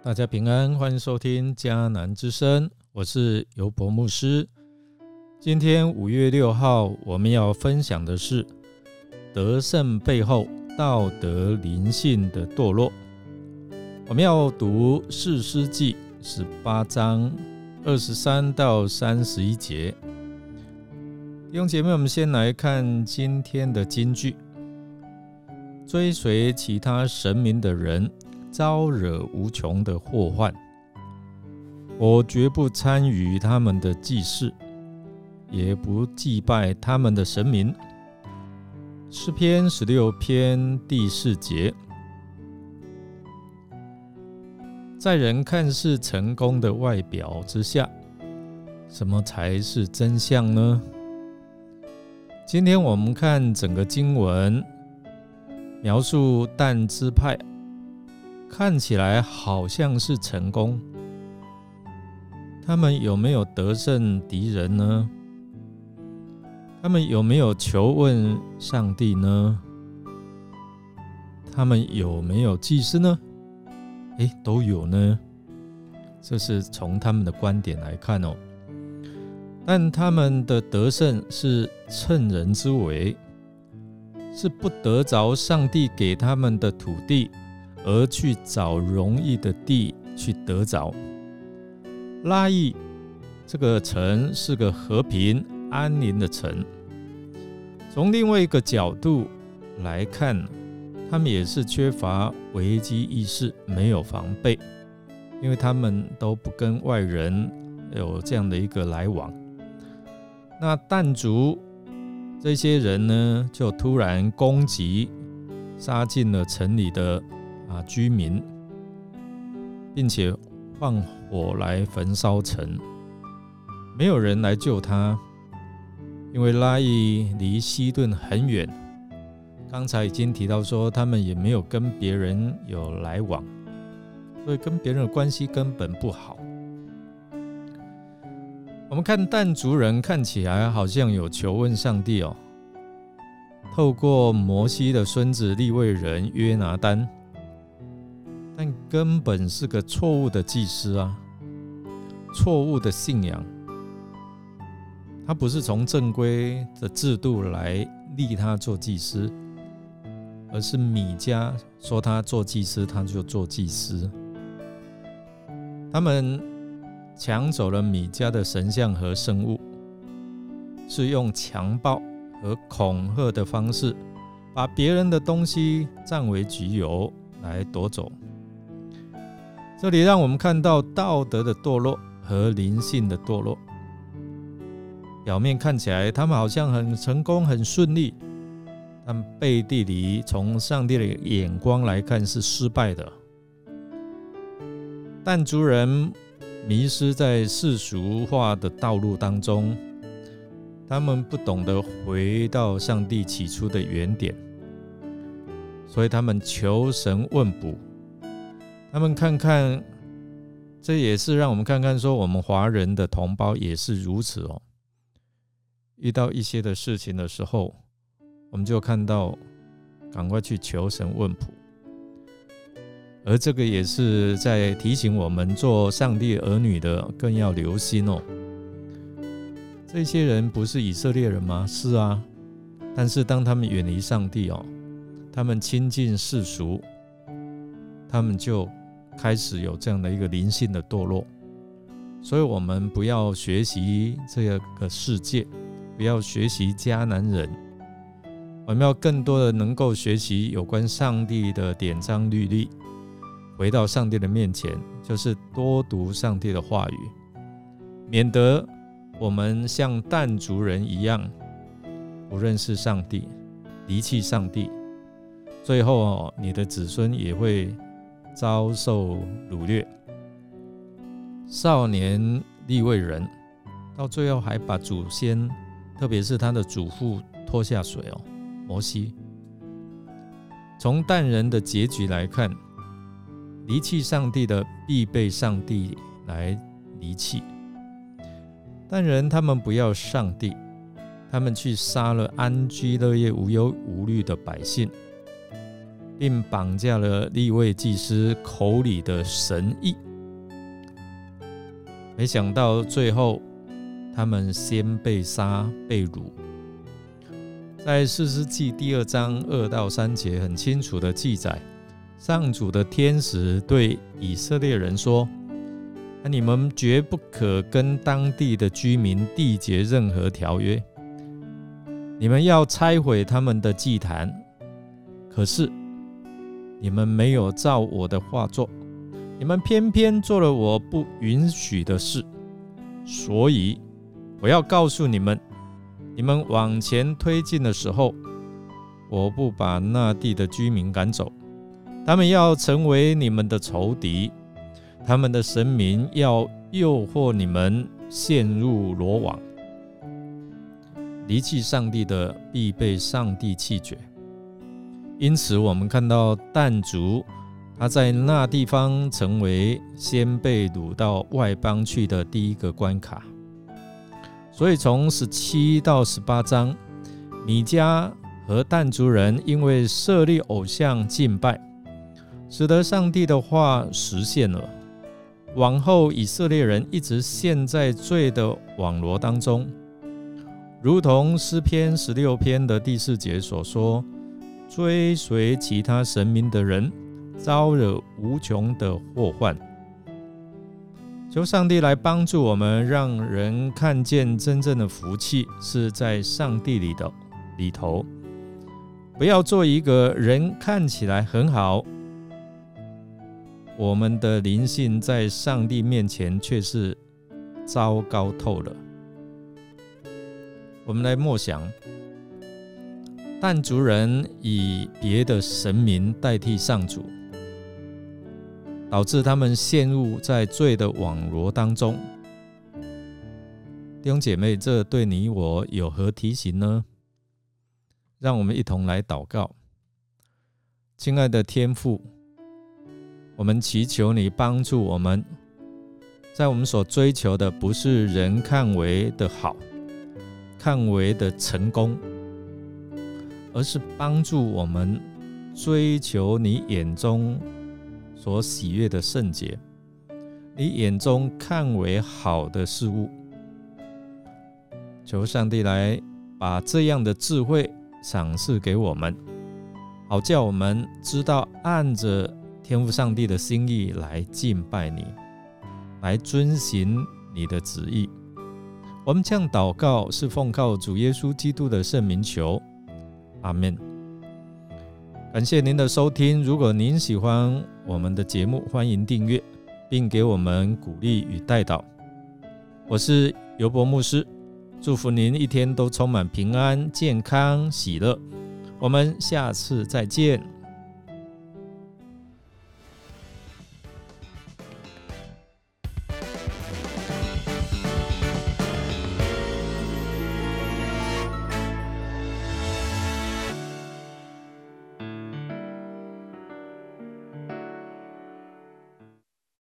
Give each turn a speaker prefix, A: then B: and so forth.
A: 大家平安，欢迎收听迦南之声，我是尤博牧师。今天五月六号，我们要分享的是得胜背后道德灵性的堕落。我们要读四诗记十八章二十三到三十一节。弟兄姐妹，我们先来看今天的金句：追随其他神明的人。招惹无穷的祸患，我绝不参与他们的祭祀，也不祭拜他们的神明。诗篇十六篇第四节，在人看似成功的外表之下，什么才是真相呢？今天我们看整个经文，描述但支派。看起来好像是成功，他们有没有得胜敌人呢？他们有没有求问上帝呢？他们有没有祭司呢？诶，都有呢。这是从他们的观点来看哦。但他们的得胜是趁人之危，是不得着上帝给他们的土地。而去找容易的地去得着。拉邑这个城是个和平安宁的城。从另外一个角度来看，他们也是缺乏危机意识，没有防备，因为他们都不跟外人有这样的一个来往。那但族这些人呢，就突然攻击，杀进了城里的。啊！居民，并且放火来焚烧城，没有人来救他，因为拉伊离西顿很远。刚才已经提到说，他们也没有跟别人有来往，所以跟别人的关系根本不好。我们看但族人看起来好像有求问上帝哦，透过摩西的孙子立位人约拿丹。但根本是个错误的祭司啊，错误的信仰。他不是从正规的制度来立他做祭司，而是米迦说他做祭司，他就做祭司。他们抢走了米迦的神像和圣物，是用强暴和恐吓的方式，把别人的东西占为己有来夺走。这里让我们看到道德的堕落和灵性的堕落。表面看起来，他们好像很成功、很顺利，但背地里，从上帝的眼光来看是失败的。但族人迷失在世俗化的道路当中，他们不懂得回到上帝起初的原点，所以他们求神问卜。他们看看，这也是让我们看看，说我们华人的同胞也是如此哦。遇到一些的事情的时候，我们就看到赶快去求神问卜，而这个也是在提醒我们做上帝儿女的更要留心哦。这些人不是以色列人吗？是啊，但是当他们远离上帝哦，他们亲近世俗，他们就。开始有这样的一个灵性的堕落，所以我们不要学习这个世界，不要学习迦南人，我们要更多的能够学习有关上帝的典章律例，回到上帝的面前，就是多读上帝的话语，免得我们像但族人一样不认识上帝，离弃上帝，最后哦，你的子孙也会。遭受掳掠，少年立位人，到最后还把祖先，特别是他的祖父拖下水哦。摩西从淡人的结局来看，离弃上帝的必被上帝来离弃。但人他们不要上帝，他们去杀了安居乐业、无忧无虑的百姓。并绑架了立位祭司口里的神意。没想到最后，他们先被杀被掳。在四世纪第二章二到三节很清楚的记载，上主的天使对以色列人说：“那你们绝不可跟当地的居民缔结任何条约，你们要拆毁他们的祭坛。可是你们没有照我的话做。”你们偏偏做了我不允许的事，所以我要告诉你们：你们往前推进的时候，我不把那地的居民赶走，他们要成为你们的仇敌，他们的神明要诱惑你们陷入罗网，离弃上帝的必被上帝弃绝。因此，我们看到但族。他在那地方成为先被掳到外邦去的第一个关卡，所以从十七到十八章，米迦和但族人因为设立偶像敬拜，使得上帝的话实现了。往后以色列人一直陷在罪的网罗当中，如同诗篇十六篇的第四节所说：“追随其他神明的人。”招惹无穷的祸患，求上帝来帮助我们，让人看见真正的福气是在上帝里的里头。不要做一个人看起来很好，我们的灵性在上帝面前却是糟糕透了。我们来默想，但族人以别的神明代替上主。导致他们陷入在罪的网罗当中。弟兄姐妹，这对你我有何提醒呢？让我们一同来祷告。亲爱的天父，我们祈求你帮助我们，在我们所追求的不是人看为的好、看为的成功，而是帮助我们追求你眼中。所喜悦的圣洁，你眼中看为好的事物，求上帝来把这样的智慧赏赐给我们，好叫我们知道按着天父上帝的心意来敬拜你，来遵行你的旨意。我们这样祷告，是奉靠主耶稣基督的圣名求，阿门。感谢您的收听。如果您喜欢我们的节目，欢迎订阅，并给我们鼓励与带导。我是尤博牧师，祝福您一天都充满平安、健康、喜乐。我们下次再见。